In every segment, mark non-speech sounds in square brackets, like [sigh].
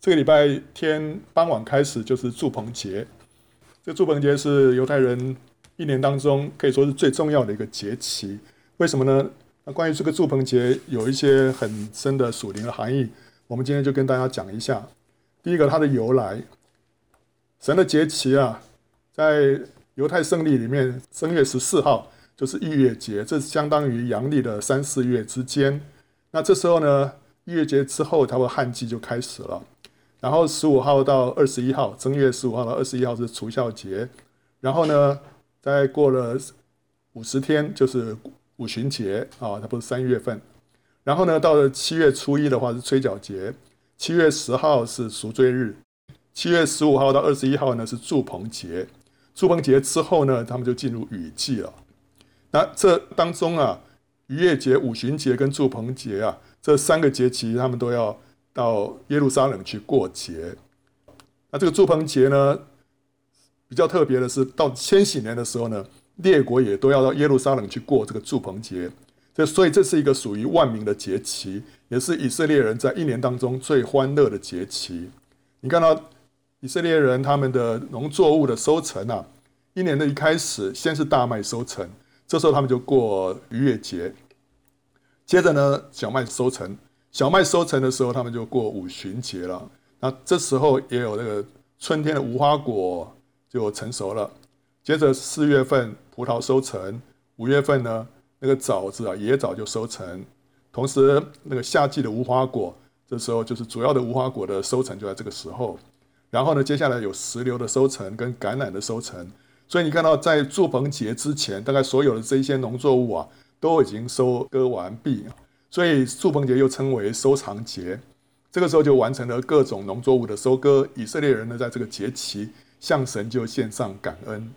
这个礼拜天傍晚开始就是住棚节。这住棚节是犹太人一年当中可以说是最重要的一个节期。为什么呢？那关于这个住棚节有一些很深的属灵的含义，我们今天就跟大家讲一下。第一个，它的由来，神的节期啊，在犹太圣历里面，正月十四号就是逾越节，这相当于阳历的三四月之间。那这时候呢，逾越节之后，它的旱季就开始了。然后十五号到二十一号，正月十五号到二十一号是除酵节，然后呢，再过了五十天就是五旬节啊，它不是三月份。然后呢，到了七月初一的话是吹角节，七月十号是赎罪日，七月十五号到二十一号呢是祝棚节。祝棚节之后呢，他们就进入雨季了。那这当中啊，逾越节、五旬节跟祝棚节啊，这三个节期他们都要。到耶路撒冷去过节，那这个住棚节呢，比较特别的是，到千禧年的时候呢，列国也都要到耶路撒冷去过这个住棚节，这所以这是一个属于万民的节期，也是以色列人在一年当中最欢乐的节期。你看到以色列人他们的农作物的收成啊，一年的一开始先是大麦收成，这时候他们就过逾越节，接着呢小麦收成。小麦收成的时候，他们就过五旬节了。那这时候也有那个春天的无花果就成熟了。接着四月份葡萄收成，五月份呢那个枣子啊野枣就收成。同时那个夏季的无花果，这时候就是主要的无花果的收成就在这个时候。然后呢，接下来有石榴的收成跟橄榄的收成。所以你看到在住棚节之前，大概所有的这些农作物啊都已经收割完毕。所以住棚节又称为收藏节，这个时候就完成了各种农作物的收割。以色列人呢，在这个节期向神就献上感恩。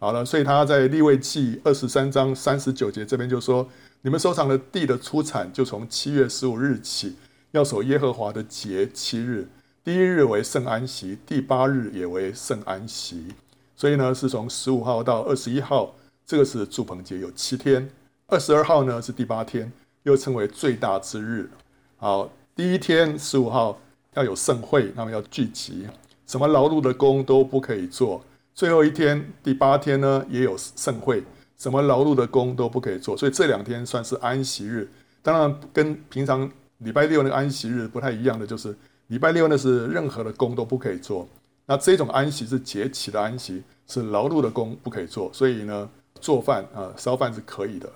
好了，所以他在利未记二十三章三十九节这边就说：你们收藏的地的出产，就从七月十五日起，要守耶和华的节七日。第一日为圣安息，第八日也为圣安息。所以呢，是从十五号到二十一号，这个是祝棚节，有七天。二十二号呢是第八天。又称为最大之日。好，第一天十五号要有盛会，那么要聚集，什么劳碌的工都不可以做。最后一天第八天呢，也有盛会，什么劳碌的工都不可以做。所以这两天算是安息日。当然，跟平常礼拜六那个安息日不太一样的，就是礼拜六那是任何的工都不可以做。那这种安息是节期的安息，是劳碌的工不可以做。所以呢，做饭啊，烧饭是可以的。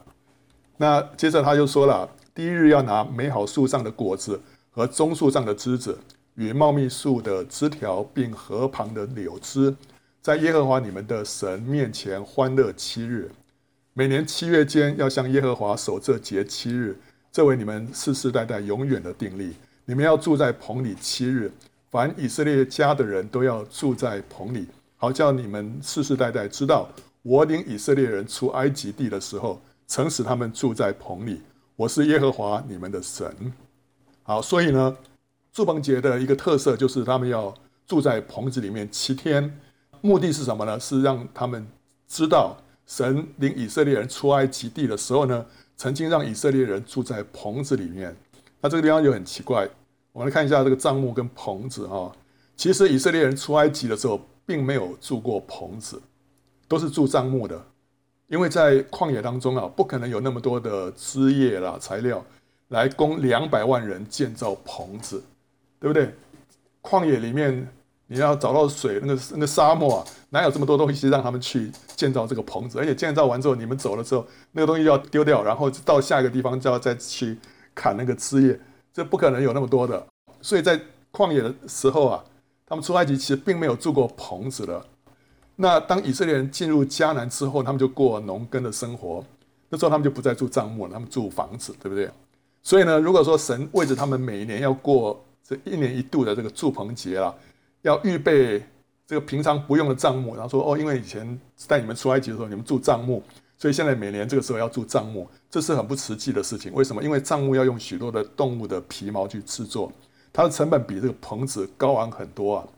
那接着他就说了，第一日要拿美好树上的果子和棕树上的枝子与茂密树的枝条，并河旁的柳枝，在耶和华你们的神面前欢乐七日。每年七月间要向耶和华守这节七日，这为你们世世代代永远的定例。你们要住在棚里七日，凡以色列家的人都要住在棚里，好叫你们世世代代知道，我领以色列人出埃及地的时候。曾使他们住在棚里，我是耶和华你们的神。好，所以呢，住棚节的一个特色就是他们要住在棚子里面七天，目的是什么呢？是让他们知道神领以色列人出埃及地的时候呢，曾经让以色列人住在棚子里面。那这个地方就很奇怪，我们来看一下这个帐幕跟棚子啊。其实以色列人出埃及的时候，并没有住过棚子，都是住帐幕的。因为在旷野当中啊，不可能有那么多的枝叶啦、材料来供两百万人建造棚子，对不对？旷野里面你要找到水，那个那个沙漠啊，哪有这么多东西让他们去建造这个棚子？而且建造完之后，你们走了之后，那个东西要丢掉，然后到下一个地方就要再去砍那个枝叶，这不可能有那么多的。所以在旷野的时候啊，他们出埃及其实并没有住过棚子的。那当以色列人进入迦南之后，他们就过农耕的生活。那时候他们就不再住帐幕了，他们住房子，对不对？所以呢，如果说神为着他们每年要过这一年一度的这个住棚节啊，要预备这个平常不用的帐幕，然后说哦，因为以前带你们出埃及的时候你们住帐幕，所以现在每年这个时候要住帐幕，这是很不实际的事情。为什么？因为帐幕要用许多的动物的皮毛去制作，它的成本比这个棚子高昂很多啊。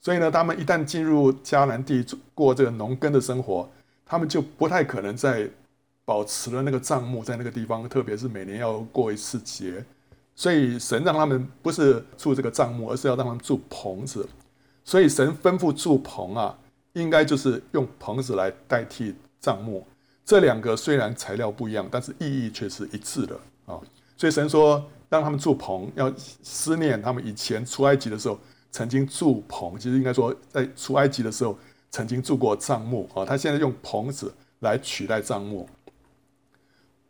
所以呢，他们一旦进入迦南地过这个农耕的生活，他们就不太可能再保持了那个帐幕在那个地方，特别是每年要过一次节。所以神让他们不是住这个帐幕，而是要让他们住棚子。所以神吩咐住棚啊，应该就是用棚子来代替帐幕。这两个虽然材料不一样，但是意义却是一致的啊。所以神说让他们住棚，要思念他们以前出埃及的时候曾经住棚。其实应该说在出埃及的时候曾经住过帐幕啊。他现在用棚子来取代帐幕。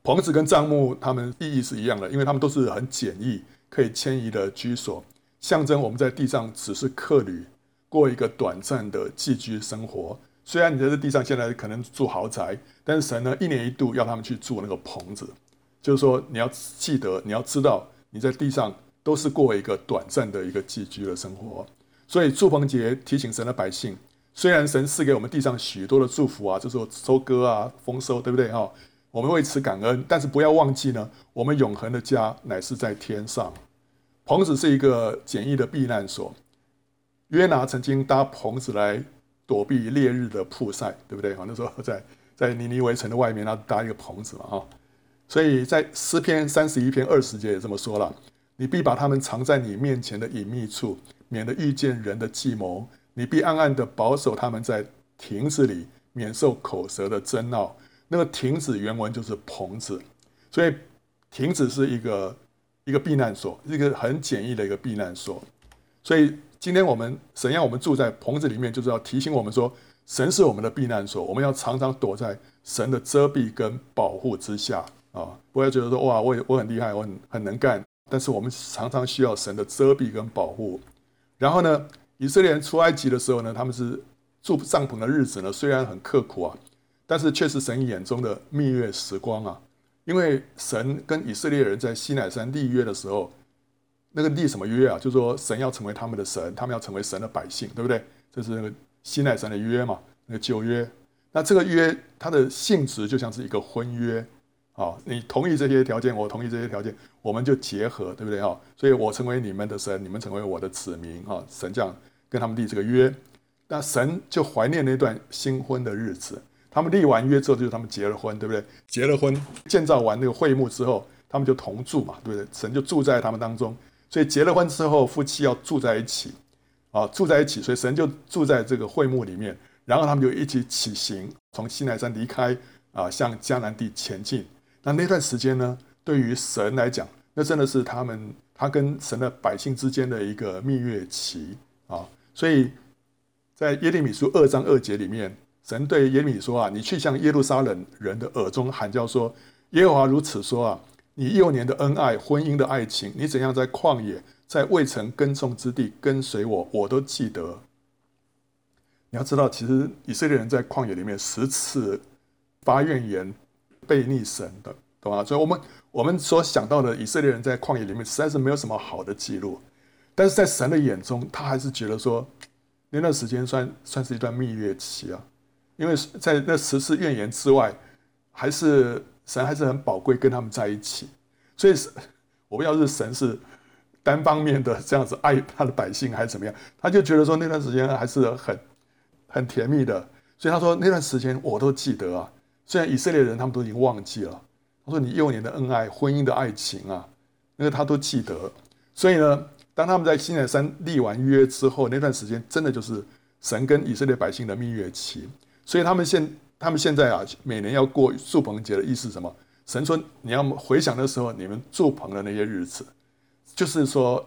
棚子跟帐幕，它们意义是一样的，因为它们都是很简易、可以迁移的居所，象征我们在地上只是客旅，过一个短暂的寄居生活。虽然你在这地上现在可能住豪宅，但是神呢，一年一度要他们去住那个棚子，就是说你要记得，你要知道你在地上都是过一个短暂的一个寄居的生活。所以祝棚节提醒神的百姓，虽然神赐给我们地上许多的祝福啊，就是说收割啊、丰收，对不对哈？我们为此感恩，但是不要忘记呢，我们永恒的家乃是在天上。棚子是一个简易的避难所。约拿曾经搭棚子来躲避烈日的曝晒，对不对？哈，那时候在在尼尼微城的外面，他搭一个棚子嘛，哈。所以在诗篇三十一篇二十节也这么说了：你必把他们藏在你面前的隐秘处，免得遇见人的计谋；你必暗暗的保守他们在亭子里，免受口舌的争闹。那个亭子原文就是棚子，所以亭子是一个一个避难所，一个很简易的一个避难所。所以今天我们神让我们住在棚子里面，就是要提醒我们说，神是我们的避难所，我们要常常躲在神的遮蔽跟保护之下啊！不要觉得说哇，我我很厉害，我很很能干，但是我们常常需要神的遮蔽跟保护。然后呢，以色列人出埃及的时候呢，他们是住帐篷的日子呢，虽然很刻苦啊。但是却是神眼中的蜜月时光啊！因为神跟以色列人在西乃山立约的时候，那个立什么约啊？就是说神要成为他们的神，他们要成为神的百姓，对不对？这是那个西乃山的约嘛，那个旧约。那这个约它的性质就像是一个婚约啊！你同意这些条件，我同意这些条件，我们就结合，对不对啊？所以我成为你们的神，你们成为我的子民啊！神这样跟他们立这个约，那神就怀念那段新婚的日子。他们立完约之后，就是他们结了婚，对不对？结了婚，建造完那个会幕之后，他们就同住嘛，对不对？神就住在他们当中，所以结了婚之后，夫妻要住在一起，啊，住在一起，所以神就住在这个会幕里面，然后他们就一起起行，从西乃山离开，啊，向迦南地前进。那那段时间呢，对于神来讲，那真的是他们他跟神的百姓之间的一个蜜月期啊。所以在耶利米书二章二节里面。神对耶利米说：“啊，你去向耶路撒冷人的耳中喊叫说，耶和华如此说啊，你幼年的恩爱，婚姻的爱情，你怎样在旷野，在未曾耕种之地跟随我，我都记得。你要知道，其实以色列人在旷野里面十次发怨言，背逆神的，懂吗？所以，我们我们所想到的以色列人在旷野里面，实在是没有什么好的记录。但是在神的眼中，他还是觉得说，那段时间算算是一段蜜月期啊。”因为在那十次怨言之外，还是神还是很宝贵，跟他们在一起。所以，我不知道是神是单方面的这样子爱他的百姓，还是怎么样，他就觉得说那段时间还是很很甜蜜的。所以他说那段时间我都记得啊，虽然以色列人他们都已经忘记了。他说你幼年的恩爱、婚姻的爱情啊，那个他都记得。所以呢，当他们在西乃山立完约之后，那段时间真的就是神跟以色列百姓的蜜月期。所以他们现他们现在啊，每年要过住棚节的意思是什么？神说你要回想的时候，你们住棚的那些日子，就是说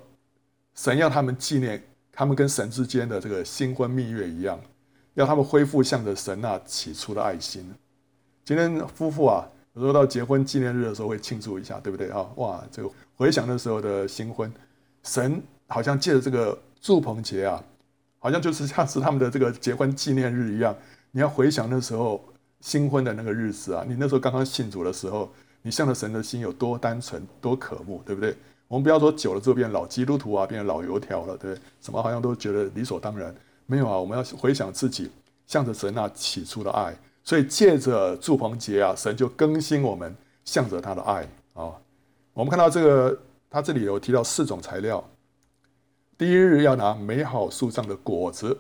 神要他们纪念他们跟神之间的这个新婚蜜月一样，要他们恢复向着神那起初的爱心。今天夫妇啊，有时候到结婚纪念日的时候会庆祝一下，对不对啊？哇，这个回想那时候的新婚，神好像借着这个祝棚节啊，好像就是像是他们的这个结婚纪念日一样。你要回想那时候新婚的那个日子啊，你那时候刚刚信主的时候，你向着神的心有多单纯、多渴慕，对不对？我们不要说久了之后变老基督徒啊，变老油条了，对？什么好像都觉得理所当然，没有啊。我们要回想自己向着神那起初的爱，所以借着祝棚节啊，神就更新我们向着他的爱啊。我们看到这个，他这里有提到四种材料，第一日要拿美好树上的果子，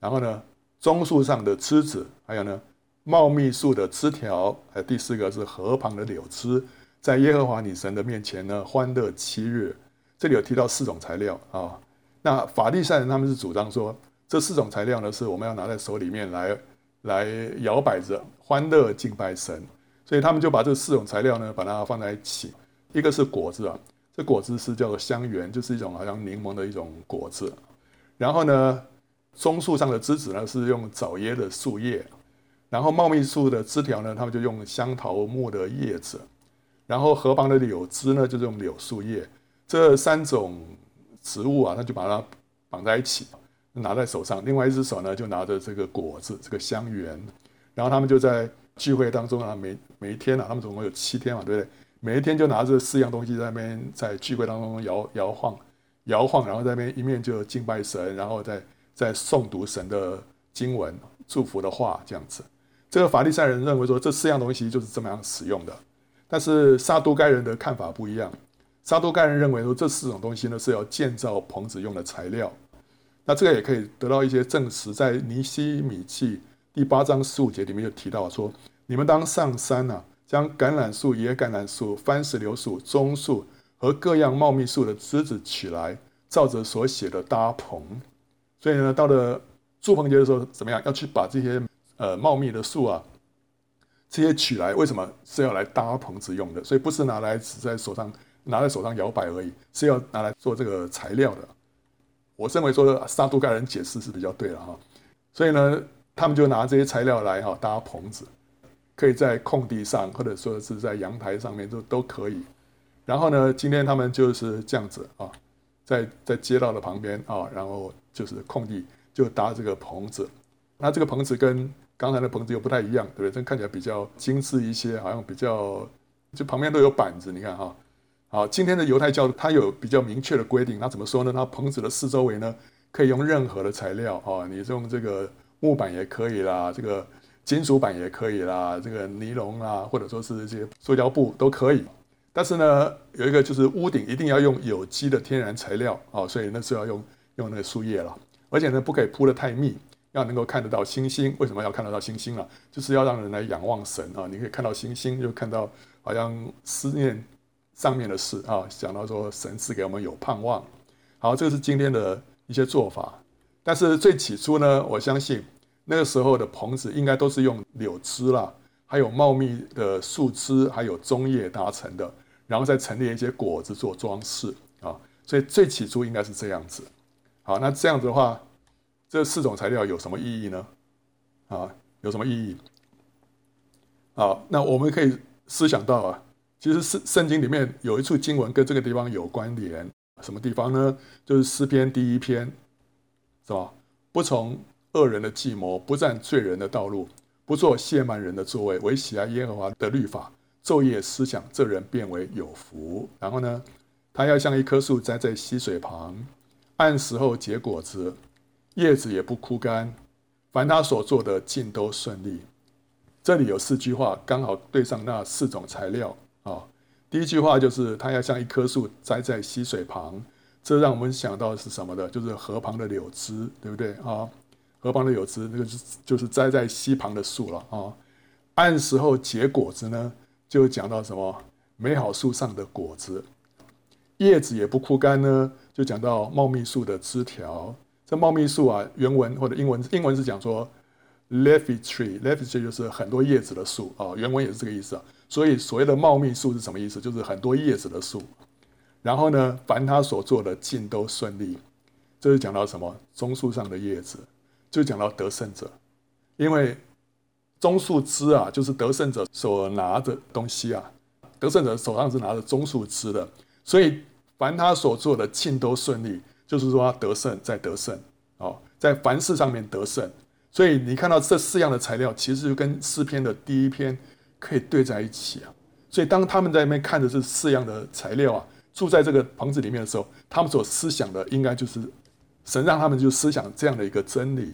然后呢，棕树上的枝子，还有呢，茂密树的枝条，还有第四个是河旁的柳枝，在耶和华你神的面前呢，欢乐七日。这里有提到四种材料啊。那法利赛人他们是主张说，这四种材料呢是我们要拿在手里面来来摇摆着欢乐敬拜神，所以他们就把这四种材料呢把它放在一起。一个是果子啊，这果子是叫做香橼，就是一种好像柠檬的一种果子。然后呢，松树上的枝子呢是用枣椰的树叶，然后茂密树的枝条呢，他们就用香桃木的叶子，然后河旁的柳枝呢就是用柳树叶。这三种植物啊，他就把它绑在一起，拿在手上，另外一只手呢就拿着这个果子，这个香园。然后他们就在聚会当中啊，每每一天啊，他们总共有七天嘛，对不对？每一天就拿着四样东西在那边在聚会当中摇摇晃，摇晃，然后在那边一面就敬拜神，然后再再诵读神的经文、祝福的话，这样子。这个法利赛人认为说这四样东西就是这么样使用的，但是撒都该人的看法不一样。撒都该人认为说这四种东西呢是要建造棚子用的材料。那这个也可以得到一些证实，在尼西米记第八章十五节里面就提到说：你们当上山啊。将橄榄树、野橄榄树、番石榴树、棕树和各样茂密树的枝子取来，照着所写的搭棚。所以呢，到了住棚节的时候，怎么样？要去把这些呃茂密的树啊，这些取来。为什么是要来搭棚子用的？所以不是拿来只在手上拿在手上摇摆而已，是要拿来做这个材料的。我认为说撒都盖人解释是比较对的哈。所以呢，他们就拿这些材料来哈搭棚子。可以在空地上，或者说是在阳台上面都都可以。然后呢，今天他们就是这样子啊，在在街道的旁边啊，然后就是空地就搭这个棚子。那这个棚子跟刚才的棚子又不太一样，对不对？这看起来比较精致一些，好像比较就旁边都有板子。你看哈，好，今天的犹太教它有比较明确的规定，那怎么说呢？它棚子的四周围呢，可以用任何的材料啊，你用这个木板也可以啦，这个。金属板也可以啦，这个尼龙啦，或者说是这些塑胶布都可以。但是呢，有一个就是屋顶一定要用有机的天然材料啊，所以那是要用用那个树叶了。而且呢，不可以铺得太密，要能够看得到星星。为什么要看得到星星啊？就是要让人来仰望神啊。你可以看到星星，就看到好像思念上面的事啊，想到说神赐给我们有盼望。好，这个是今天的一些做法。但是最起初呢，我相信。那个时候的棚子应该都是用柳枝啦，还有茂密的树枝，还有棕叶搭成的，然后再陈列一些果子做装饰啊。所以最起初应该是这样子。好，那这样子的话，这四种材料有什么意义呢？啊，有什么意义？好，那我们可以思想到啊，其实圣圣经里面有一处经文跟这个地方有关联，什么地方呢？就是诗篇第一篇，是吧？不从。恶人的计谋，不占罪人的道路，不做亵慢人的座位，唯喜爱耶和华的律法，昼夜思想，这人变为有福。然后呢，他要像一棵树栽在溪水旁，按时候结果子，叶子也不枯干，凡他所做的尽都顺利。这里有四句话，刚好对上那四种材料啊。第一句话就是他要像一棵树栽在溪水旁，这让我们想到的是什么的？就是河旁的柳枝，对不对啊？河旁的柳枝，那个是就是栽在溪旁的树了啊。按时候结果子呢，就讲到什么美好树上的果子，叶子也不枯干呢，就讲到茂密树的枝条。这茂密树啊，原文或者英文，英文是讲说 leafy tree，leafy tree 就是很多叶子的树啊。原文也是这个意思啊。所以所谓的茂密树是什么意思？就是很多叶子的树。然后呢，凡他所做的尽都顺利，这是讲到什么？棕树上的叶子。就讲到得胜者，因为棕树枝啊，就是得胜者所拿的东西啊。得胜者手上是拿着棕树枝的，所以凡他所做的尽都顺利，就是说他得胜在得胜哦，在凡事上面得胜。所以你看到这四样的材料，其实就跟诗篇的第一篇可以对在一起啊。所以当他们在那边看着这四样的材料啊，住在这个棚子里面的时候，他们所思想的应该就是。神让他们就思想这样的一个真理，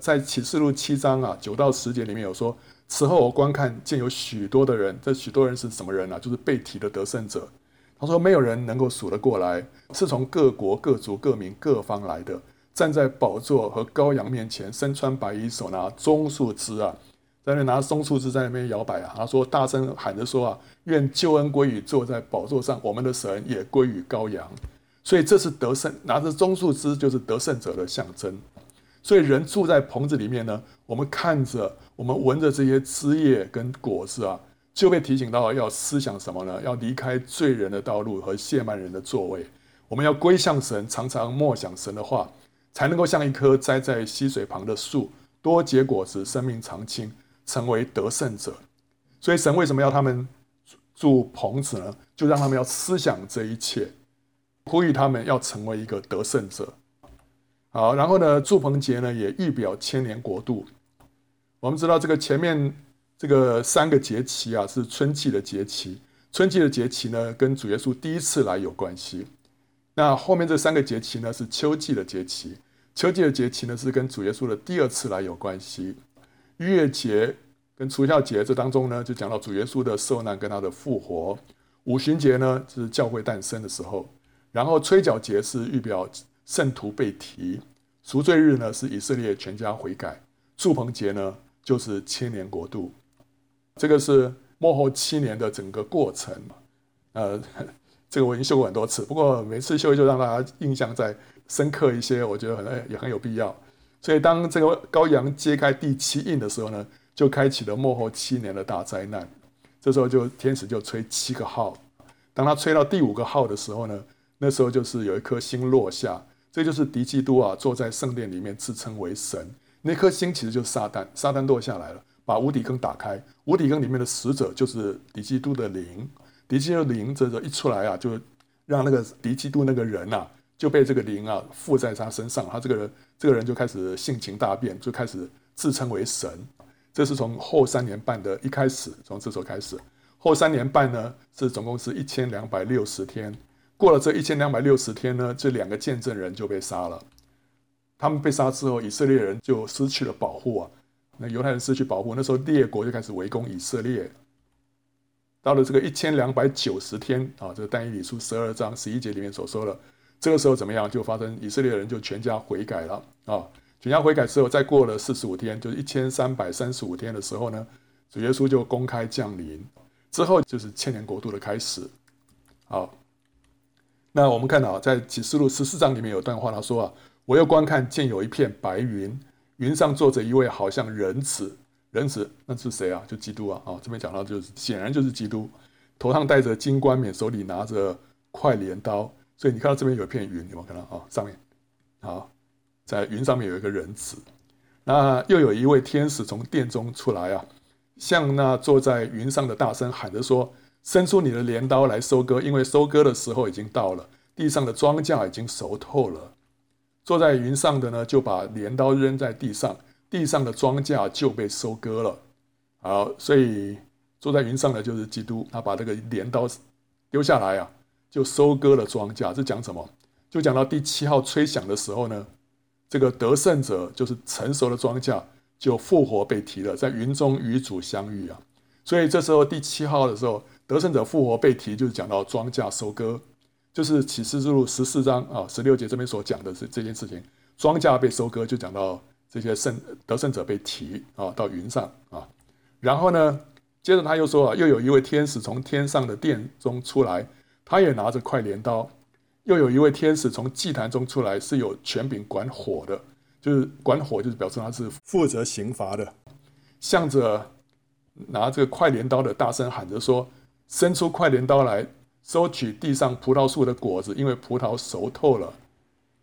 在启示录七章啊九到十节里面有说，此后我观看见有许多的人，这许多人是什么人呢、啊？就是被提的得胜者。他说没有人能够数得过来，是从各国各族各民各方来的，站在宝座和羔羊面前，身穿白衣，手拿棕树枝啊，在那拿棕树枝在那边摇摆啊。他说大声喊着说啊，愿救恩归于坐在宝座上我们的神，也归于羔羊。所以这是得胜，拿着棕树枝就是得胜者的象征。所以人住在棚子里面呢，我们看着，我们闻着这些枝叶跟果子啊，就被提醒到要思想什么呢？要离开罪人的道路和亵慢人的座位。我们要归向神，常常默想神的话，才能够像一棵栽在溪水旁的树，多结果子，生命长青，成为得胜者。所以神为什么要他们住棚子呢？就让他们要思想这一切，呼吁他们要成为一个得胜者。好，然后呢，祝棚节呢也预表千年国度。我们知道这个前面这个三个节期啊是春季的节期，春季的节期呢跟主耶稣第一次来有关系。那后面这三个节期呢是秋季的节期，秋季的节期呢是跟主耶稣的第二次来有关系。月节跟除酵节这当中呢就讲到主耶稣的受难跟他的复活。五旬节呢是教会诞生的时候，然后吹角节是预表。圣徒被提，赎罪日呢是以色列全家悔改，祝棚节呢就是千年国度，这个是末后七年的整个过程。呃，这个我已经修过很多次，不过每次修就让大家印象再深刻一些，我觉得很也很有必要。所以当这个羔羊揭开第七印的时候呢，就开启了末后七年的大灾难。这时候就天使就吹七个号，当他吹到第五个号的时候呢，那时候就是有一颗星落下。这就是敌基督啊，坐在圣殿里面自称为神。那颗星其实就是撒旦，撒旦落下来了，把无底坑打开。无底坑里面的使者就是敌基督的灵，敌基督灵这个一出来啊，就让那个敌基督那个人啊，就被这个灵啊附在他身上。他这个人，这个人就开始性情大变，就开始自称为神。这是从后三年半的一开始，从这时候开始。后三年半呢，是总共是一千两百六十天。过了这一千两百六十天呢，这两个见证人就被杀了。他们被杀之后，以色列人就失去了保护啊。那犹太人失去保护，那时候列国就开始围攻以色列。到了这个一千两百九十天啊，这个但以理书十二章十一节里面所说的，这个时候怎么样？就发生以色列人就全家悔改了啊。全家悔改之后，再过了四十五天，就是一千三百三十五天的时候呢，主耶稣就公开降临，之后就是千年国度的开始。好。那我们看到，在启示录十四章里面有段话，他说啊，我又观看，见有一片白云，云上坐着一位好像仁慈，仁子那是谁啊？就基督啊！啊，这边讲到就是显然就是基督，头上戴着金冠冕，手里拿着快镰刀。所以你看到这边有一片云，有没有看到啊？上面，好，在云上面有一个仁子。那又有一位天使从殿中出来啊，向那坐在云上的大声喊着说。伸出你的镰刀来收割，因为收割的时候已经到了，地上的庄稼已经熟透了。坐在云上的呢，就把镰刀扔在地上，地上的庄稼就被收割了。好，所以坐在云上的就是基督，他把这个镰刀丢下来啊，就收割了庄稼。这讲什么？就讲到第七号吹响的时候呢，这个得胜者就是成熟的庄稼就复活被提了，在云中与主相遇啊。所以这时候第七号的时候。得胜者复活被提，就是讲到庄稼收割，就是启示录十四章啊十六节这边所讲的是这件事情，庄稼被收割，就讲到这些胜得胜者被提啊到云上啊，然后呢，接着他又说啊，又有一位天使从天上的殿中出来，他也拿着快镰刀，又有一位天使从祭坛中出来，是有权柄管火的，就是管火，就是表示他是负责刑罚的，向着拿这个快镰刀的大声喊着说。伸出快镰刀来收取地上葡萄树的果子，因为葡萄熟透了。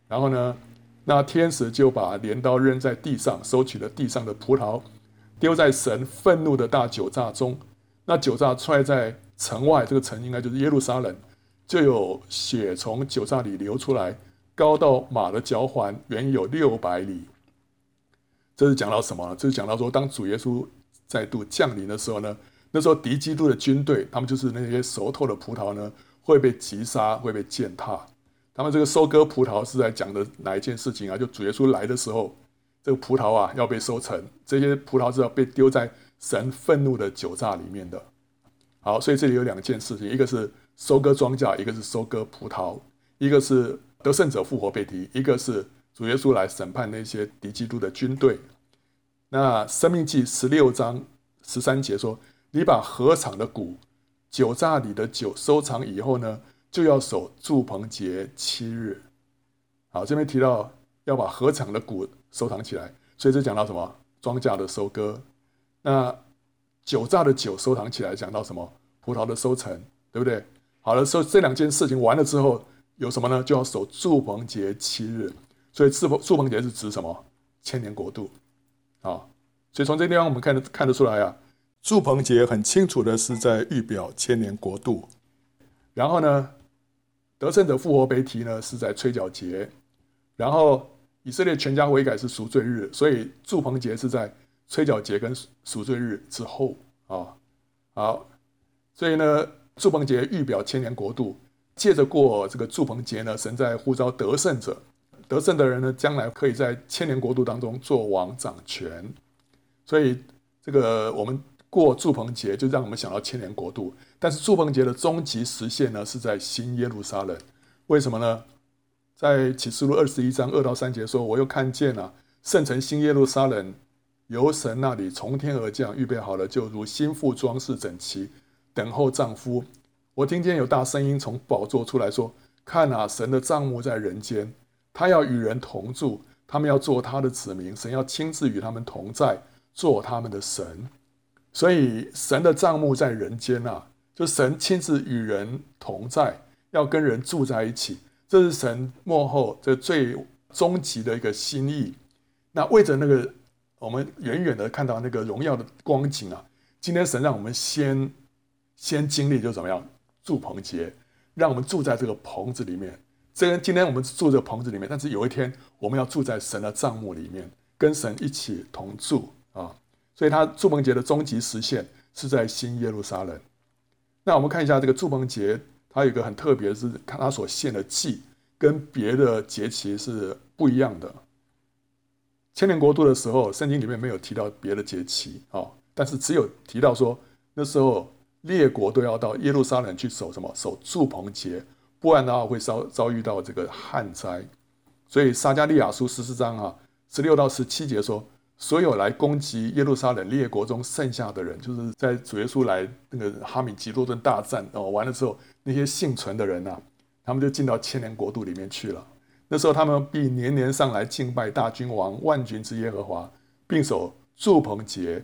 然后呢，那天使就把镰刀扔在地上，收取了地上的葡萄，丢在神愤怒的大酒炸中。那酒炸踹在城外，这个城应该就是耶路撒冷，就有血从酒炸里流出来，高到马的脚环，远有六百里。这是讲到什么呢？这是讲到说，当主耶稣再度降临的时候呢？那时候敌基督的军队，他们就是那些熟透的葡萄呢，会被击杀，会被践踏。那么这个收割葡萄是在讲的哪一件事情啊？就主耶稣来的时候，这个葡萄啊要被收成，这些葡萄是要被丢在神愤怒的酒榨里面的。好，所以这里有两件事情，一个是收割庄稼，一个是收割葡萄，一个是得胜者复活被提，一个是主耶稣来审判那些敌基督的军队。那生命记十六章十三节说。你把禾场的谷、酒榨里的酒收藏以后呢，就要守祝棚节七日。好，这边提到要把禾场的谷收藏起来，所以这讲到什么？庄稼的收割。那酒榨的酒收藏起来，讲到什么？葡萄的收成，对不对？好了，所以这两件事情完了之后，有什么呢？就要守祝棚节七日。所以祝棚住棚节是指什么？千年国度。啊，所以从这地方我们看得看得出来啊，祝棚节很清楚的是在预表千年国度。然后呢，得胜者复活被提呢是在吹角节。然后以色列全家悔改是赎罪日，所以祝棚节是在吹角节跟赎罪日之后啊。好，所以呢，祝棚节预表千年国度，借着过这个祝棚节呢，神在呼召得胜者，得胜的人呢，将来可以在千年国度当中做王掌权。所以这个我们过祝棚节，就让我们想到千年国度。但是祝棚节的终极实现呢，是在新耶路撒冷。为什么呢？在启示录二十一章二到三节说：“我又看见了圣城新耶路撒冷，由神那里从天而降，预备好了，就如新妇装饰整齐，等候丈夫。我听见有大声音从宝座出来说：看啊，神的帐幕在人间，他要与人同住，他们要做他的子民，神要亲自与他们同在，做他们的神。所以神的帐幕在人间啊，就神亲自与人同在，要跟人住在一起。”这是神幕后这最终极的一个心意。那为着那个我们远远的看到那个荣耀的光景啊，今天神让我们先先经历就怎么样住棚节，让我们住在这个棚子里面。这个今天我们住这个棚子里面，但是有一天我们要住在神的帐幕里面，跟神一起同住啊。所以他住棚节的终极实现是在新耶路撒冷。那我们看一下这个住棚节。它有一个很特别是，看它所献的祭跟别的节期是不一样的。千年国度的时候，圣经里面没有提到别的节期啊，但是只有提到说那时候列国都要到耶路撒冷去守什么？守住棚节，不然的话会遭遭遇到这个旱灾。所以撒迦利亚书十四章啊十六到十七节说。所有来攻击耶路撒冷列国中剩下的人，就是在主耶稣来那个哈米吉多顿大战哦完了之后，那些幸存的人呐、啊，他们就进到千年国度里面去了。那时候他们必年年上来敬拜大君王万军之耶和华，并守住棚节。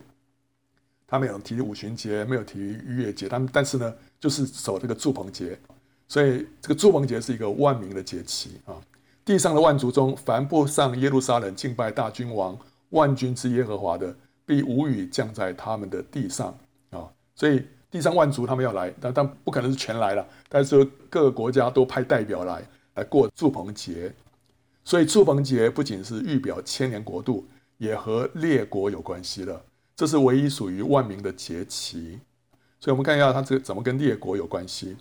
他们有提五旬节，没有提逾越节，他们但是呢，就是守这个住棚节。所以这个住棚节是一个万民的节期啊。地上的万族中，凡不上耶路撒冷敬拜大君王。万军之耶和华的必无雨降在他们的地上啊，所以地上万族他们要来，但但不可能是全来了，但是各个国家都派代表来来过祝棚节，所以祝棚节不仅是预表千年国度，也和列国有关系了。这是唯一属于万民的节期，所以我们看一下它这个怎么跟列国有关系。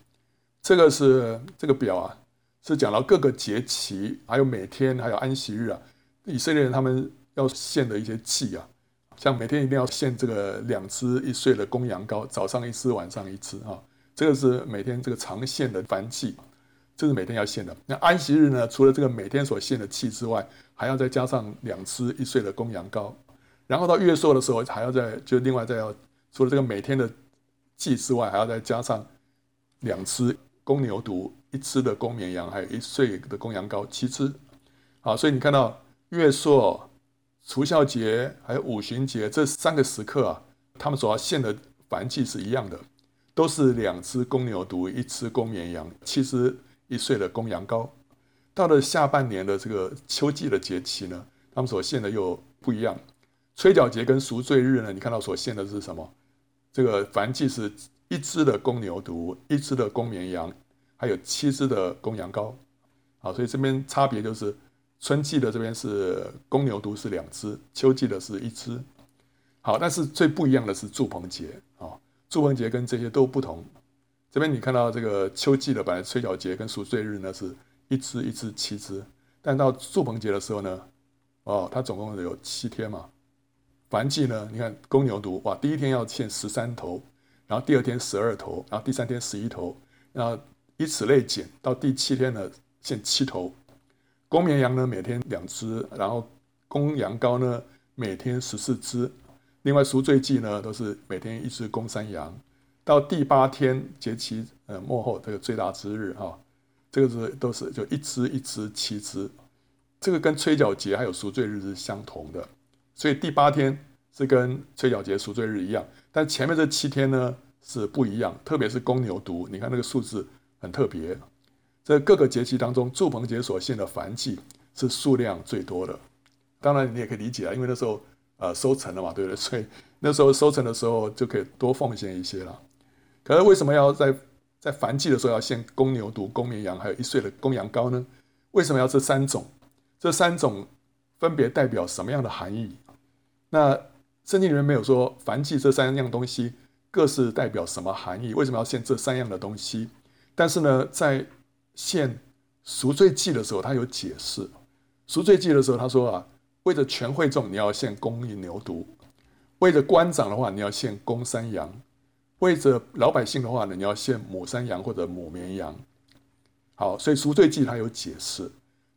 这个是这个表啊，是讲到各个节期，还有每天，还有安息日啊，以色列人他们。要献的一些祭啊，像每天一定要献这个两只一岁的公羊羔，早上一只，晚上一只啊，这个是每天这个常献的燔祭，这是每天要献的。那安息日呢，除了这个每天所献的祭之外，还要再加上两只一岁的公羊羔，然后到月朔的时候还要再就另外再要除了这个每天的祭之外，还要再加上两只公牛犊，一只的公绵羊，还有一岁的公羊羔，七只。好，所以你看到月朔。除酵节还有五旬节这三个时刻啊，他们所要献的燔祭是一样的，都是两只公牛犊，一只公绵羊，七只一岁的公羊羔。到了下半年的这个秋季的节气呢，他们所献的又不一样。吹角节跟赎罪日呢，你看到所献的是什么？这个燔祭是一只的公牛犊，一只的公绵羊，还有七只的公羊羔。好，所以这边差别就是。春季的这边是公牛犊是两只，秋季的是一只。好，但是最不一样的是祝棚节啊，祝棚节跟这些都不同。这边你看到这个秋季的本来吹角节跟赎罪日呢是一只一只七只，但到祝棚节的时候呢，哦，它总共有七天嘛。燔祭呢，你看公牛犊哇，第一天要献十三头，然后第二天十二头，然后第三天十一头，然后以此类减，到第七天呢献七头。公绵羊呢，每天两只，然后公羊羔呢，每天十四只。另外赎罪祭呢，都是每天一只公山羊，到第八天节期呃末后这个最大之日哈，这个是都是就一只一只七只，这个跟吹角节还有赎罪日是相同的，所以第八天是跟吹角节赎罪日一样，但前面这七天呢是不一样，特别是公牛犊，你看那个数字很特别。在各个节期当中，祝棚节所献的燔祭是数量最多的。当然你也可以理解啊，因为那时候呃收成了嘛，对不对？所以那时候收成的时候就可以多奉献一些了。可是为什么要在在燔祭的时候要献公牛犊、公绵羊，还有一岁的公羊羔呢？为什么要这三种？这三种分别代表什么样的含义？那圣经里面没有说燔祭这三样东西各是代表什么含义？为什么要献这三样的东西？但是呢，在献赎罪祭的时候，他有解释。赎罪祭的时候，他说啊，为着全会众，你要献公牛犊；为着官长的话，你要献公山羊。为着老百姓的话呢，你要献母山羊或者母绵羊。好，所以赎罪祭它有解释。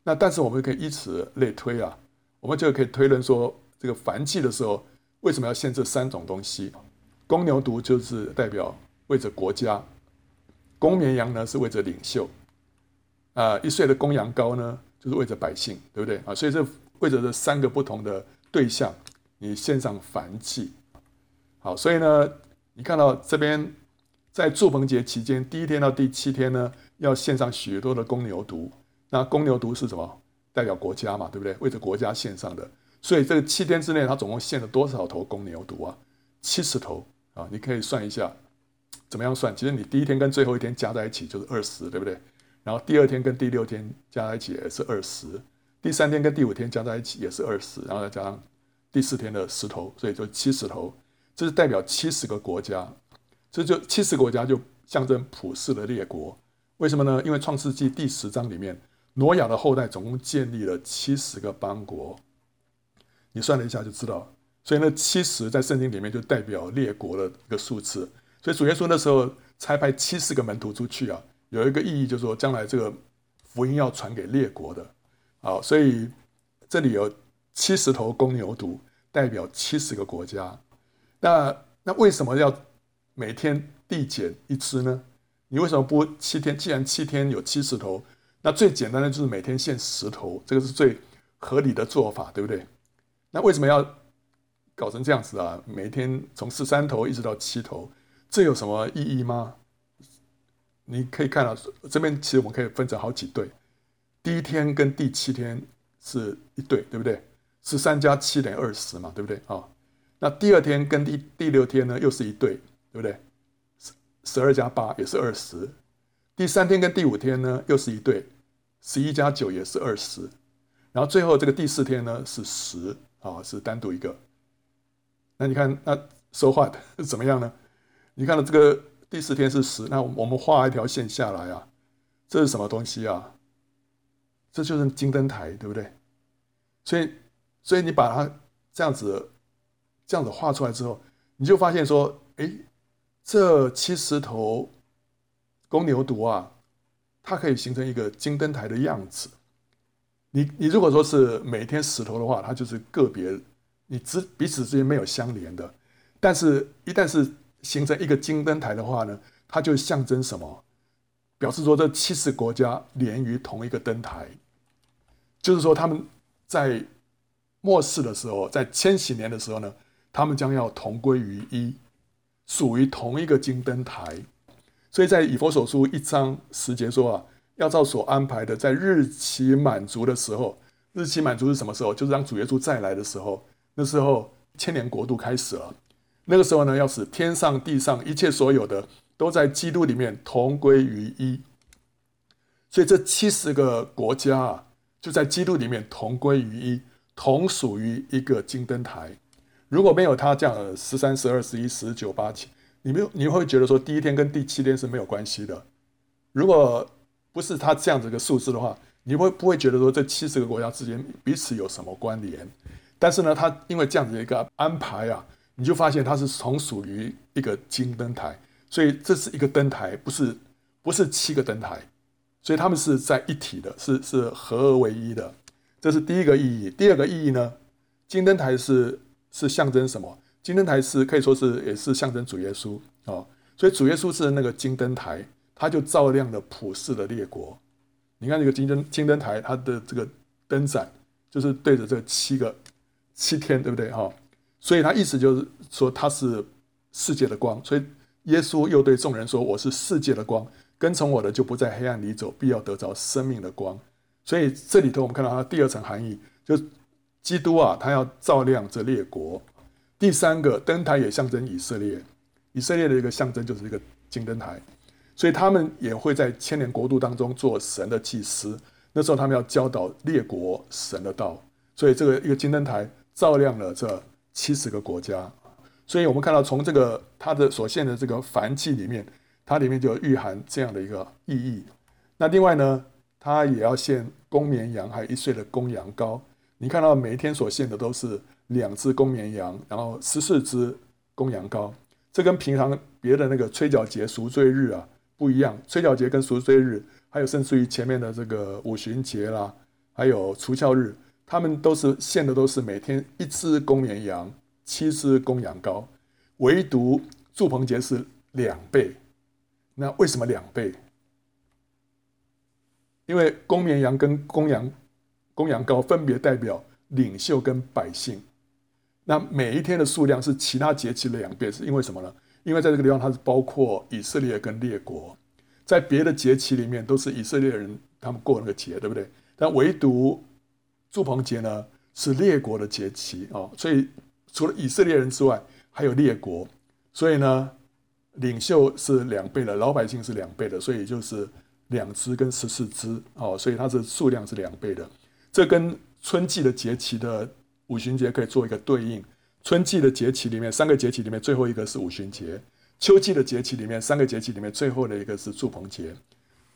那但是我们可以以此类推啊，我们就可以推论说，这个燔祭的时候为什么要献这三种东西？公牛犊就是代表为着国家，公绵羊呢是为着领袖，啊，一岁的公羊羔呢就是为着百姓，对不对啊？所以这为着这三个不同的对象，你献上燔祭。好，所以呢。你看到这边，在祝棚节期间，第一天到第七天呢，要献上许多的公牛犊。那公牛犊是什么？代表国家嘛，对不对？为着国家献上的。所以这个七天之内，他总共献了多少头公牛犊啊？七十头啊！你可以算一下，怎么样算？其实你第一天跟最后一天加在一起就是二十，对不对？然后第二天跟第六天加在一起也是二十，第三天跟第五天加在一起也是二十，然后再加上第四天的十头，所以就七十头。这是代表七十个国家，这就七十国家就象征普世的列国。为什么呢？因为创世纪第十章里面，挪亚的后代总共建立了七十个邦国。你算了一下就知道，所以那七十在圣经里面就代表列国的一个数字。所以主耶稣那时候差派七十个门徒出去啊，有一个意义，就是说将来这个福音要传给列国的。好，所以这里有七十头公牛犊，代表七十个国家。那那为什么要每天递减一只呢？你为什么不七天？既然七天有七十头，那最简单的就是每天献十头，这个是最合理的做法，对不对？那为什么要搞成这样子啊？每天从十三头一直到七头，这有什么意义吗？你可以看到这边，其实我们可以分成好几对，第一天跟第七天是一对，对不对？十三加七等于二十嘛，对不对啊？那第二天跟第第六天呢，又是一对，对不对？十十二加八也是二十。第三天跟第五天呢，又是一对，十一加九也是二十。然后最后这个第四天呢是十啊，是单独一个。那你看，那说话的怎么样呢？你看到这个第四天是十，那我们画一条线下来啊，这是什么东西啊？这就是金灯台，对不对？所以，所以你把它这样子。这样子画出来之后，你就发现说，哎，这七十头公牛犊啊，它可以形成一个金灯台的样子。你你如果说是每天十头的话，它就是个别，你之彼此之间没有相连的。但是，一旦是形成一个金灯台的话呢，它就象征什么？表示说这七十国家连于同一个灯台，就是说他们在末世的时候，在千禧年的时候呢。他们将要同归于一，属于同一个金灯台，所以在以弗所书一章十节说啊，要照所安排的，在日期满足的时候，日期满足是什么时候？就是当主耶稣再来的时候，那时候千年国度开始了，那个时候呢，要使天上地上一切所有的都在基督里面同归于一，所以这七十个国家啊，就在基督里面同归于一，同属于一个金灯台。如果没有他这样十三、十二、十一、十九、八七，你没有，你会觉得说第一天跟第七天是没有关系的。如果不是他这样子一个数字的话，你会不会觉得说这七十个国家之间彼此有什么关联？但是呢，他因为这样子一个安排啊，你就发现它是从属于一个金灯台，所以这是一个灯台，不是不是七个灯台，所以他们是在一体的，是是合而为一的。这是第一个意义。第二个意义呢，金灯台是。是象征什么？金灯台是可以说是也是象征主耶稣啊，所以主耶稣是那个金灯台，他就照亮了普世的列国。你看这个金灯金灯台，它的这个灯盏就是对着这七个七天，对不对哈？所以他意思就是说他是世界的光。所以耶稣又对众人说：“我是世界的光，跟从我的就不在黑暗里走，必要得着生命的光。”所以这里头我们看到它第二层含义，就基督啊，他要照亮这列国。第三个灯台也象征以色列。以色列的一个象征就是一个金灯台，所以他们也会在千年国度当中做神的祭司。那时候他们要教导列国神的道，所以这个一个金灯台照亮了这七十个国家。所以我们看到从这个它的所献的这个燔祭里面，它里面就蕴含这样的一个意义。那另外呢，它也要献公绵羊，还有一岁的公羊羔。你看到每一天所献的都是两只公绵羊，然后十四只公羊羔。这跟平常别的那个吹角节、赎罪日啊不一样。吹角节跟赎罪日，还有甚至于前面的这个五旬节啦，还有除酵日，他们都是献的都是每天一只公绵羊、七只公羊羔，唯独住棚节是两倍。那为什么两倍？因为公绵羊跟公羊、公羊羔分别代表领袖跟百姓。那每一天的数量是其他节期的两倍，是因为什么呢？因为在这个地方它是包括以色列跟列国，在别的节期里面都是以色列人他们过那个节，对不对？但唯独祝棚节呢是列国的节期哦，所以除了以色列人之外，还有列国，所以呢领袖是两倍的，老百姓是两倍的，所以就是两支跟十四支哦，所以它是数量是两倍的。这跟春季的节期的。五旬节可以做一个对应，春季的节期里面，三个节期里面最后一个是五旬节；秋季的节期里面，三个节期里面最后的一个是祝棚节。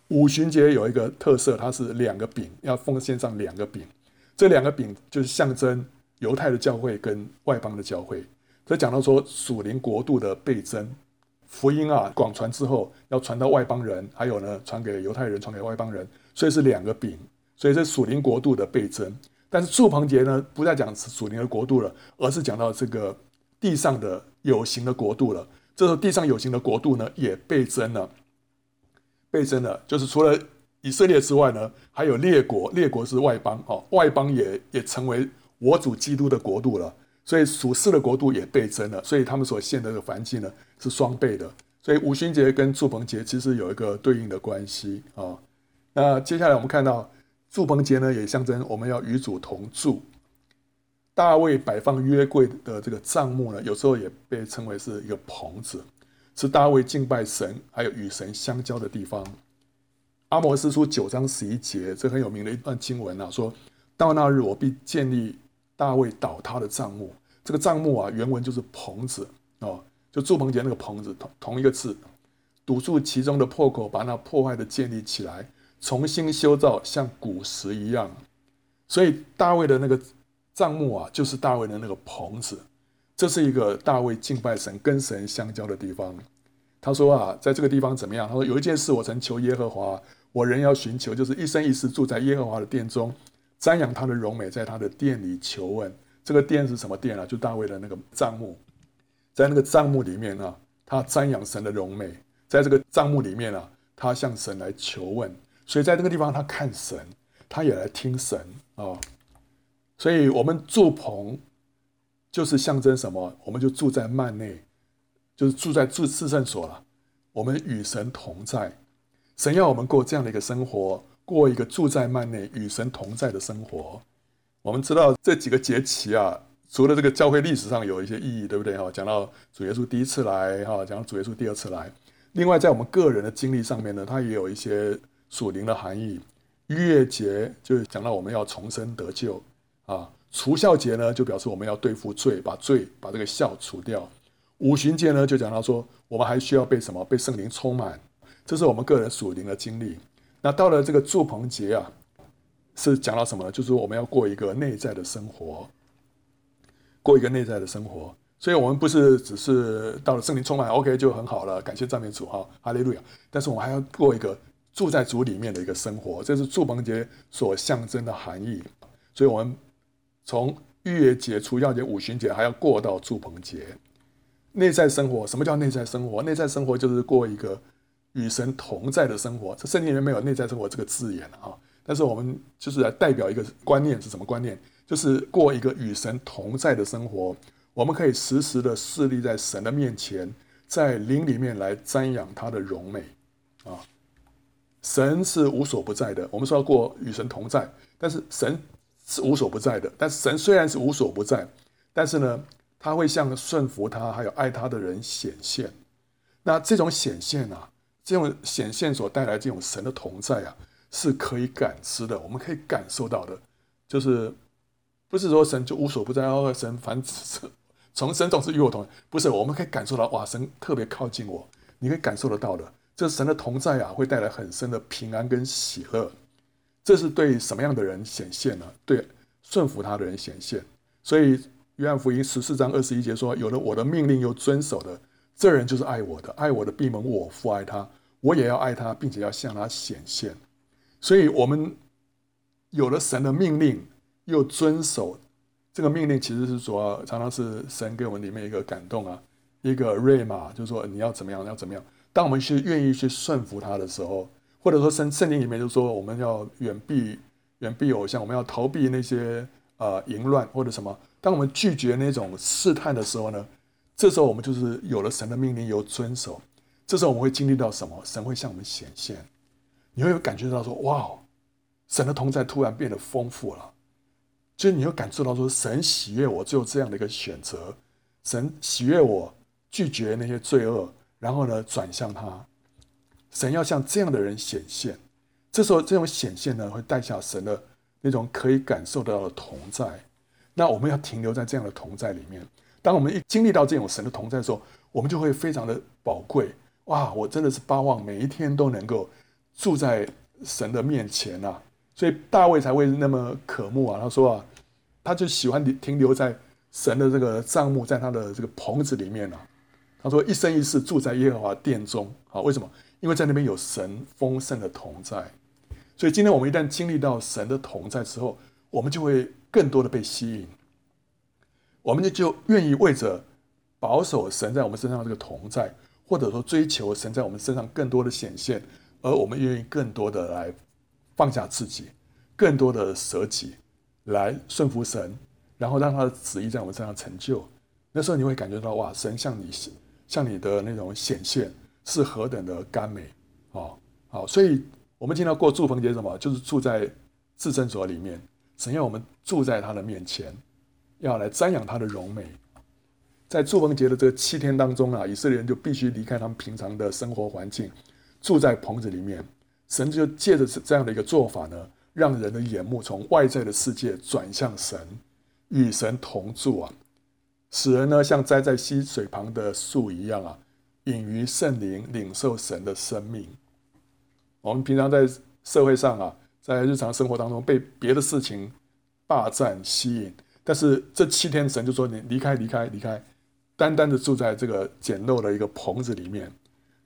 五旬节有一个特色，它是两个饼，要奉献上两个饼，这两个饼就是象征犹太的教会跟外邦的教会。这讲到说属灵国度的倍增，福音啊广传之后要传到外邦人，还有呢传给犹太人，传给外邦人，所以是两个饼，所以是属灵国度的倍增。但是住棚节呢，不再讲属灵的国度了，而是讲到这个地上的有形的国度了。这时候地上有形的国度呢，也倍增了，倍增了。就是除了以色列之外呢，还有列国，列国是外邦哦，外邦也也成为我主基督的国度了。所以属世的国度也倍增了，所以他们所献的这个燔祭呢是双倍的。所以五旬节跟祝棚节其实有一个对应的关系啊、那接下来我们看到。祝棚节呢，也象征我们要与主同住。大卫摆放约柜的这个帐幕呢，有时候也被称为是一个棚子，是大卫敬拜神还有与神相交的地方。阿摩斯书九章十一节，这很有名的一段经文啊，说到那日我必建立大卫倒塌的帐幕。这个帐幕啊，原文就是棚子哦，就住棚节那个棚子同同一个字，堵住其中的破口，把那破坏的建立起来。重新修造，像古时一样，所以大卫的那个帐幕啊，就是大卫的那个棚子。这是一个大卫敬拜神、跟神相交的地方。他说啊，在这个地方怎么样？他说有一件事我曾求耶和华，我仍要寻求，就是一生一世住在耶和华的殿中，瞻仰他的荣美，在他的殿里求问。这个殿是什么殿啊？就大卫的那个帐幕，在那个帐幕里面啊，他瞻仰神的荣美，在这个帐幕里面啊，他向神来求问。所以在那个地方，他看神，他也来听神啊、所以，我们住棚就是象征什么？我们就住在幔内，就是住在至圣所了。我们与神同在，神要我们过这样的一个生活，过一个住在幔内与神同在的生活。我们知道这几个节期啊，除了这个教会历史上有一些意义，对不对？哈，讲到主耶稣第一次来，哈，讲到主耶稣第二次来。另外，在我们个人的经历上面呢，它也有一些。属灵的含义，逾越节就讲到我们要重生得救啊；除酵节呢，就表示我们要对付罪，把罪把这个酵除掉；五旬节呢，就讲到说我们还需要被什么？被圣灵充满，这是我们个人属灵的经历。那到了这个祝棚节啊，是讲到什么呢？就是我们要过一个内在的生活，过一个内在的生活。所以，我们不是只是到了圣灵充满，OK 就很好了，感谢赞美主哈，哈利路亚。但是我们还要过一个。住在主里面的一个生活，这是祝棚节所象征的含义。所以，我们从逾越节、除酵节、五旬节，还要过到祝棚节。内在生活，什么叫内在生活？内在生活就是过一个与神同在的生活。这圣经里面没有“内在生活”这个字眼啊，但是我们就是来代表一个观念，是什么观念？就是过一个与神同在的生活。我们可以时时的侍立在神的面前，在灵里面来瞻仰他的荣美啊。神是无所不在的，我们说要过与神同在，但是神是无所不在的。但是神虽然是无所不在，但是呢，他会向顺服他还有爱他的人显现。那这种显现啊，这种显现所带来这种神的同在啊，是可以感知的，我们可以感受到的。就是不是说神就无所不在，哦，神凡从神总是与我同，不是，我们可以感受到哇，神特别靠近我，你可以感受得到的。这神的同在啊，会带来很深的平安跟喜乐。这是对什么样的人显现呢？对顺服他的人显现。所以约翰福音十四章二十一节说：“有了我的命令又遵守的，这人就是爱我的。爱我的必蒙我父爱他，我也要爱他，并且要向他显现。”所以，我们有了神的命令又遵守。这个命令其实是说，常常是神给我们里面一个感动啊，一个瑞玛，就是说你要怎么样，要怎么样。当我们去愿意去顺服他的时候，或者说圣圣经里面就说我们要远避远避偶像，我们要逃避那些呃淫乱或者什么。当我们拒绝那种试探的时候呢，这时候我们就是有了神的命令有遵守。这时候我们会经历到什么？神会向我们显现，你会有感觉到说哇，神的同在突然变得丰富了。所以你会感受到说，神喜悦我，只有这样的一个选择。神喜悦我，拒绝那些罪恶，然后呢，转向他。神要向这样的人显现。这时候，这种显现呢，会带下神的那种可以感受得到的同在。那我们要停留在这样的同在里面。当我们一经历到这种神的同在的时候，我们就会非常的宝贵。哇，我真的是巴望每一天都能够住在神的面前啊！所以大卫才会那么渴慕啊。他说啊。他就喜欢停留在神的这个帐幕，在他的这个棚子里面呢、啊。他说一生一世住在耶和华殿中啊。为什么？因为在那边有神丰盛的同在。所以今天我们一旦经历到神的同在之后，我们就会更多的被吸引，我们就就愿意为着保守神在我们身上这个同在，或者说追求神在我们身上更多的显现，而我们愿意更多的来放下自己，更多的舍己。来顺服神，然后让他的旨意在我们身上成就。那时候你会感觉到哇，神向你向你的那种显现是何等的甘美哦。好，所以我们今天要过祝福节什么？就是住在至圣所里面，神要我们住在他的面前，要来瞻仰他的荣美。在住棚节的这七天当中啊，以色列人就必须离开他们平常的生活环境，住在棚子里面。神就借着这样的一个做法呢。让人的眼目从外在的世界转向神，与神同住啊，使人呢像栽在溪水旁的树一样啊，隐于圣灵，领受神的生命。我们平常在社会上啊，在日常生活当中被别的事情霸占吸引，但是这七天神就说你离开离开离开，单单的住在这个简陋的一个棚子里面，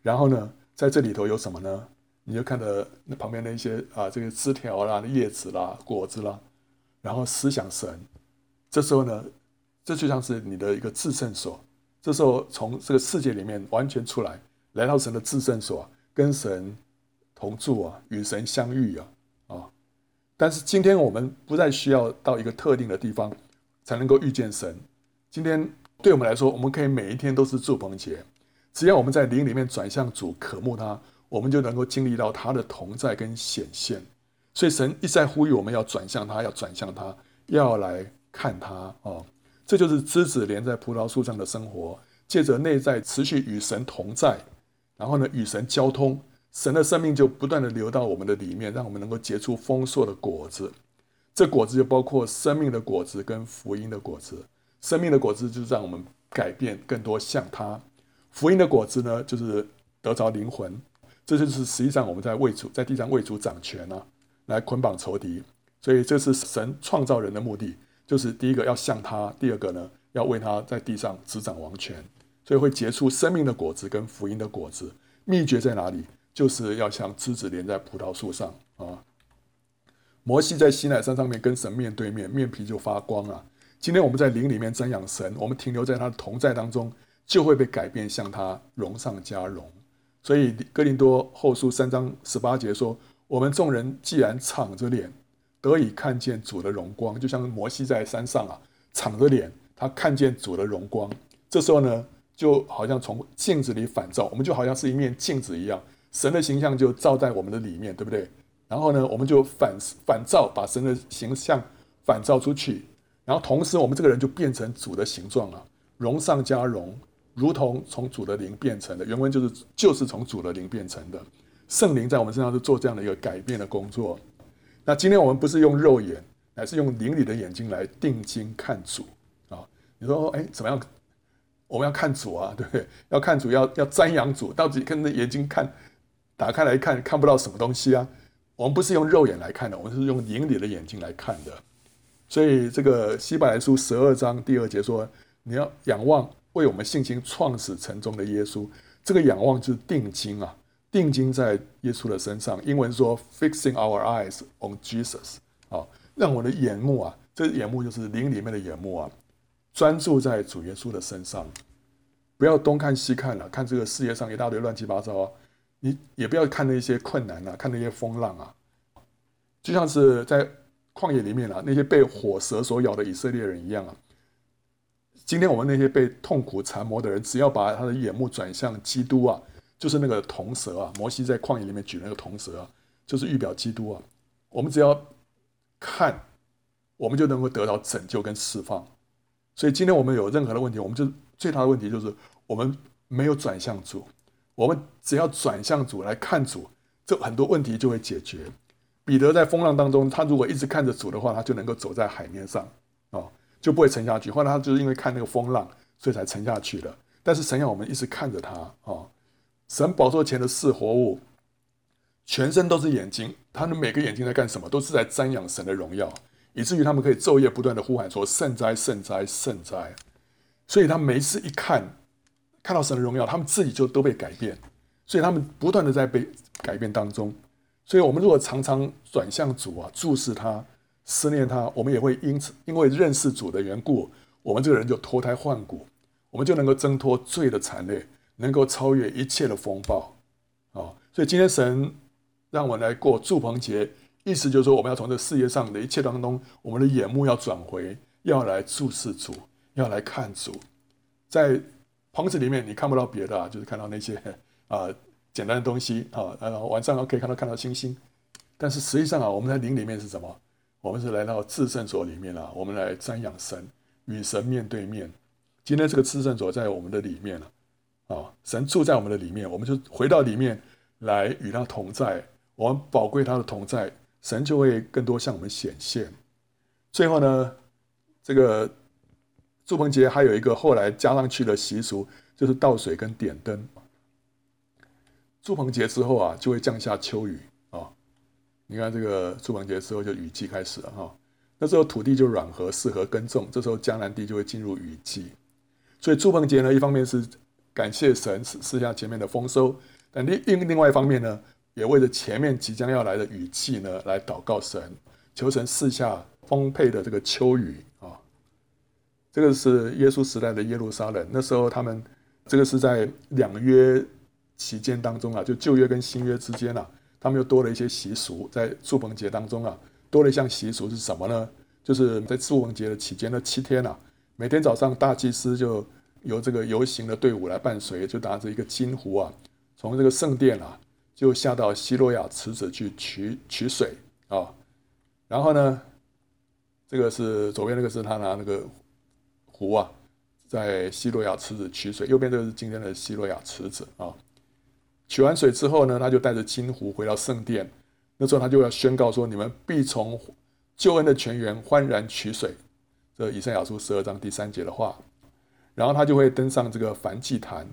然后呢，在这里头有什么呢？你就看着那旁边的一些啊，这个枝条啦、叶子啦、果子啦，然后思想神。这时候呢，这就像是你的一个至圣所。这时候从这个世界里面完全出来，来到神的至圣所，跟神同住啊，与神相遇啊啊！但是今天我们不再需要到一个特定的地方才能够遇见神。今天对我们来说，我们可以每一天都是祝棚节，只要我们在灵里面转向主，渴慕他。我们就能够经历到他的同在跟显现，所以神一再呼吁我们要转向他，要转向他，要来看他哦。这就是枝子连在葡萄树上的生活，借着内在持续与神同在，然后呢与神交通，神的生命就不断的流到我们的里面，让我们能够结出丰硕的果子。这果子就包括生命的果子跟福音的果子。生命的果子就是让我们改变更多像他，福音的果子呢就是得着灵魂。这就是实际上我们在为主在地上为主掌权啊，来捆绑仇敌。所以这是神创造人的目的，就是第一个要像他，第二个呢要为他在地上执掌王权。所以会结出生命的果子跟福音的果子。秘诀在哪里？就是要像枝子连在葡萄树上啊。摩西在西奈山上面跟神面对面，面皮就发光啊。今天我们在灵里面瞻仰神，我们停留在他的同在当中，就会被改变，向他荣上加荣。所以哥林多后书三章十八节说：“我们众人既然敞着脸，得以看见主的荣光，就像摩西在山上啊，敞着脸，他看见主的荣光。这时候呢，就好像从镜子里反照，我们就好像是一面镜子一样，神的形象就照在我们的里面，对不对？然后呢，我们就反反照，把神的形象反照出去，然后同时我们这个人就变成主的形状了，荣上加荣。”如同从主的灵变成的，原文就是就是从主的灵变成的。圣灵在我们身上是做这样的一个改变的工作。那今天我们不是用肉眼，乃是用灵里的眼睛来定睛看主啊。你说，哎，怎么样？我们要看主啊，对不对？要看主，要要瞻仰主，到底跟着眼睛看，打开来看，看不到什么东西啊。我们不是用肉眼来看的，我们是用灵里的眼睛来看的。所以这个希伯来书十二章第二节说，你要仰望。为我们信心创始成终的耶稣，这个仰望就是定睛啊，定睛在耶稣的身上。英文说 “fixing our eyes on Jesus” 啊，让我的眼目啊，这眼目就是灵里面的眼目啊，专注在主耶稣的身上，不要东看西看了，看这个世界上一大堆乱七八糟啊，你也不要看那些困难啊，看那些风浪啊，就像是在旷野里面啊，那些被火蛇所咬的以色列人一样啊。今天我们那些被痛苦缠磨的人，只要把他的眼目转向基督啊，就是那个铜蛇啊，摩西在旷野里面举那个铜蛇啊，就是预表基督啊。我们只要看，我们就能够得到拯救跟释放。所以今天我们有任何的问题，我们就最大的问题就是我们没有转向主。我们只要转向主来看主，这很多问题就会解决。彼得在风浪当中，他如果一直看着主的话，他就能够走在海面上啊。哦就不会沉下去。后来他就是因为看那个风浪，所以才沉下去的。但是神要我们一直看着他啊、哦！神宝座前的四活物，全身都是眼睛，他们每个眼睛在干什么？都是在瞻仰神的荣耀，以至于他们可以昼夜不断的呼喊说：“圣哉，圣哉，圣哉！”所以他每一次一看，看到神的荣耀，他们自己就都被改变。所以他们不断的在被改变当中。所以我们如果常常转向主啊，注视他。思念他，我们也会因此因为认识主的缘故，我们这个人就脱胎换骨，我们就能够挣脱罪的缠累，能够超越一切的风暴啊！所以今天神让我们来过祝棚节，意思就是说，我们要从这世界上的一切当中，我们的眼目要转回，要来注视主，要来看主。在棚子里面，你看不到别的，[laughs] 就是看到那些 [laughs] 啊简单的东西啊，然后晚上可以看到看到星星，但是实际上啊，我们在灵里面是什么？我们是来到至圣所里面了，我们来瞻仰神，与神面对面。今天这个至圣所在我们的里面了，啊，神住在我们的里面，我们就回到里面来与他同在。我们宝贵他的同在，神就会更多向我们显现。最后呢，这个祝棚节还有一个后来加上去的习俗，就是倒水跟点灯。祝棚节之后啊，就会降下秋雨啊。你看这个祝棚节之后就雨季开始了哈，那时候土地就软和，适合耕种。这时候江南地就会进入雨季，所以祝棚节呢，一方面是感谢神赐下前面的丰收，但另另另外一方面呢，也为了前面即将要来的雨季呢，来祷告神，求神赐下丰沛的这个秋雨。这个是耶稣时代的耶路撒冷，那时候他们这个是在两约期间当中啊，就旧约跟新约之间啊。他们又多了一些习俗，在住棚节当中啊，多了一项习俗是什么呢？就是在住棚节的期间的七天啊，每天早上大祭司就由这个游行的队伍来伴随，就拿着一个金壶啊，从这个圣殿啊，就下到西罗亚池子去取取水啊。然后呢，这个是左边那个是他拿那个壶啊，在西罗亚池子取水，右边这个是今天的西罗亚池子啊。取完水之后呢，他就带着金壶回到圣殿。那时候他就要宣告说：“你们必从救恩的泉源欢然取水。”这以赛亚书十二章第三节的话。然后他就会登上这个燔祭坛，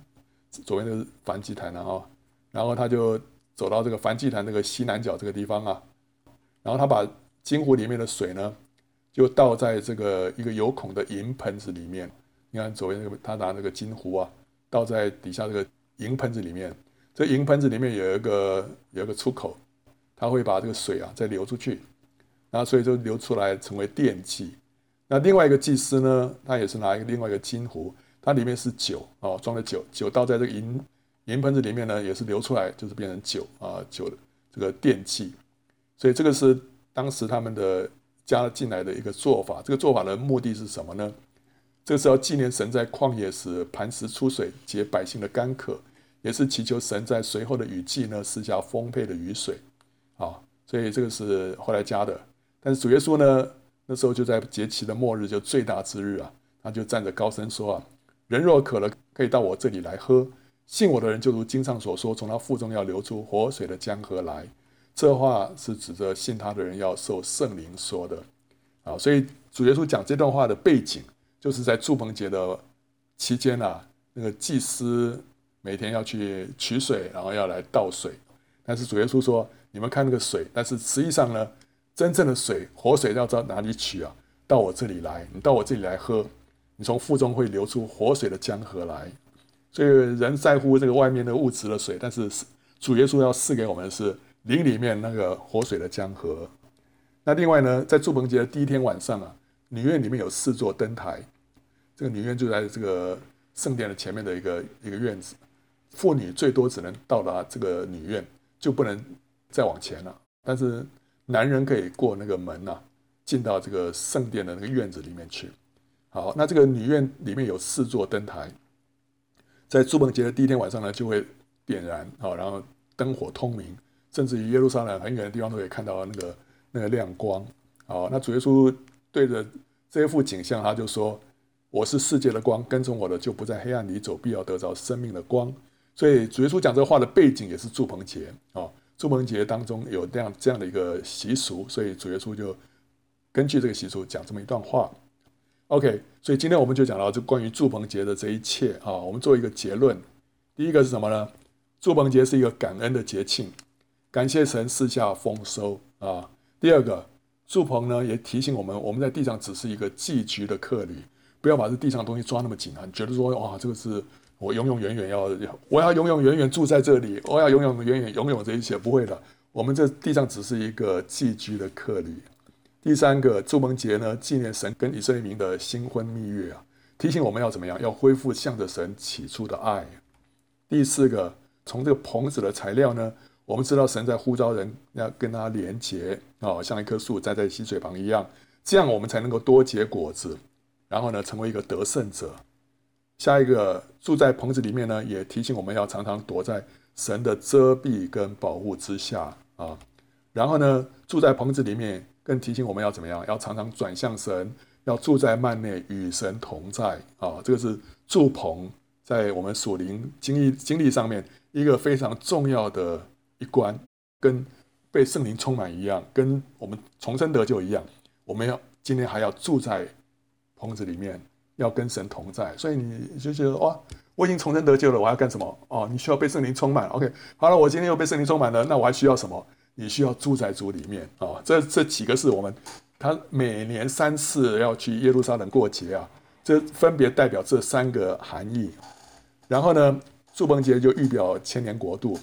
左边就是燔祭坛了哈。然后他就走到这个燔祭坛这个西南角这个地方啊。然后他把金壶里面的水呢，就倒在这个一个有孔的银盆子里面。你看左边那个，他拿那个金壶啊，倒在底下这个银盆子里面。这银盆子里面有一个有一个出口，它会把这个水啊再流出去，然后所以就流出来成为电器。那另外一个祭司呢，他也是拿一个另外一个金壶，它里面是酒啊，装的酒，酒倒在这个银银盆子里面呢，也是流出来，就是变成酒啊，酒的这个电器。所以这个是当时他们的加进来的一个做法。这个做法的目的是什么呢？这是要纪念神在旷野时磐石出水，解百姓的干渴，也是祈求神在随后的雨季呢施下丰沛的雨水啊。所以这个是后来加的。但是主耶稣呢，那时候就在节期的末日，就最大之日啊，他就站着高声说啊：“人若渴了，可以到我这里来喝。信我的人，就如经上所说，从他腹中要流出活水的江河来。”这话是指着信他的人要受圣灵说的啊。所以主耶稣讲这段话的背景，就是在祝棚节的期间啊，那个祭司每天要去取水，然后要来倒水。但是主耶稣说：“你们看那个水，但是实际上呢？”真正的水，活水要到哪里取啊？到我这里来，你到我这里来喝，你从腹中会流出活水的江河来。所以人在乎这个外面的物质的水，但是主耶稣要赐给我们的是林里面那个活水的江河。那另外呢，在祝棚节的第一天晚上啊，女院里面有四座灯台，这个女院就在这个圣殿的前面的一个一个院子，妇女最多只能到达这个女院，就不能再往前了。但是男人可以过那个门呐、啊，进到这个圣殿的那个院子里面去。好，那这个女院里面有四座灯台，在祝棚节的第一天晚上呢，就会点燃，好，然后灯火通明，甚至于耶路撒冷很远的地方都可以看到那个那个亮光。好，那主耶稣对着这一幅景象，他就说：“我是世界的光，跟从我的就不在黑暗里走，必要得着生命的光。”所以主耶稣讲这话的背景也是祝棚节啊。祝棚节当中有这样这样的一个习俗，所以主耶稣就根据这个习俗讲这么一段话。OK，所以今天我们就讲到这关于祝棚节的这一切啊。我们做一个结论，第一个是什么呢？祝棚节是一个感恩的节庆，感谢神赐下丰收啊。第二个，祝棚呢也提醒我们，我们在地上只是一个寄居的客旅，不要把这地上东西抓那么紧啊，觉得说哇，这个是。我永永远远要，我要永永远远住在这里，我要永永远远拥有这一切，不会的。我们这地上只是一个寄居的客旅。第三个，祝棚节呢，纪念神跟以色列民的新婚蜜月啊，提醒我们要怎么样，要恢复向着神起初的爱。第四个，从这个棚子的材料呢，我们知道神在呼召人要跟他连结啊，像一棵树栽在溪水旁一样，这样我们才能够多结果子，然后呢，成为一个得胜者。下一个住在棚子里面呢，也提醒我们要常常躲在神的遮蔽跟保护之下啊。然后呢，住在棚子里面，更提醒我们要怎么样？要常常转向神，要住在幔内与神同在啊。这个是住棚在我们属灵经历经历上面一个非常重要的一关，跟被圣灵充满一样，跟我们重生得救一样。我们要今天还要住在棚子里面。要跟神同在，所以你就觉得哇，我已经重生得救了，我要干什么？哦，你需要被圣灵充满。OK，好了，我今天又被圣灵充满了，那我还需要什么？你需要住在主里面啊、哦。这这几个是我们他每年三次要去耶路撒冷过节啊，这分别代表这三个含义。然后呢，住棚节就预表千年国度，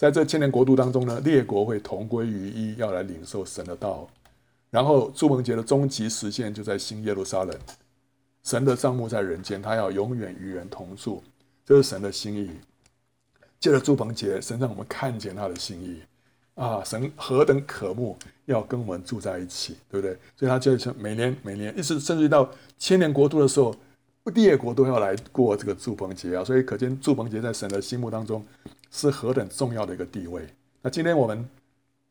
在这千年国度当中呢，列国会同归于一，要来领受神的道。然后住棚节的终极实现就在新耶路撒冷。神的帐幕在人间，他要永远与人同住，这是神的心意。借着住棚节，神让我们看见他的心意啊！神何等渴慕要跟我们住在一起，对不对？所以他就是每年每年，一直甚至到千年国度的时候，列国都要来过这个住棚节啊！所以可见住棚节在神的心目当中是何等重要的一个地位。那今天我们，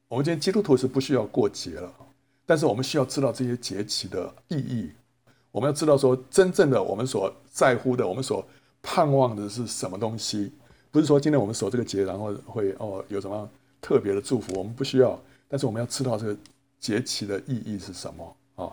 我们今天基督徒是不需要过节了，但是我们需要知道这些节期的意义。我们要知道，说真正的我们所在乎的，我们所盼望的是什么东西？不是说今天我们守这个节，然后会哦有什么特别的祝福，我们不需要。但是我们要知道这个节期的意义是什么啊？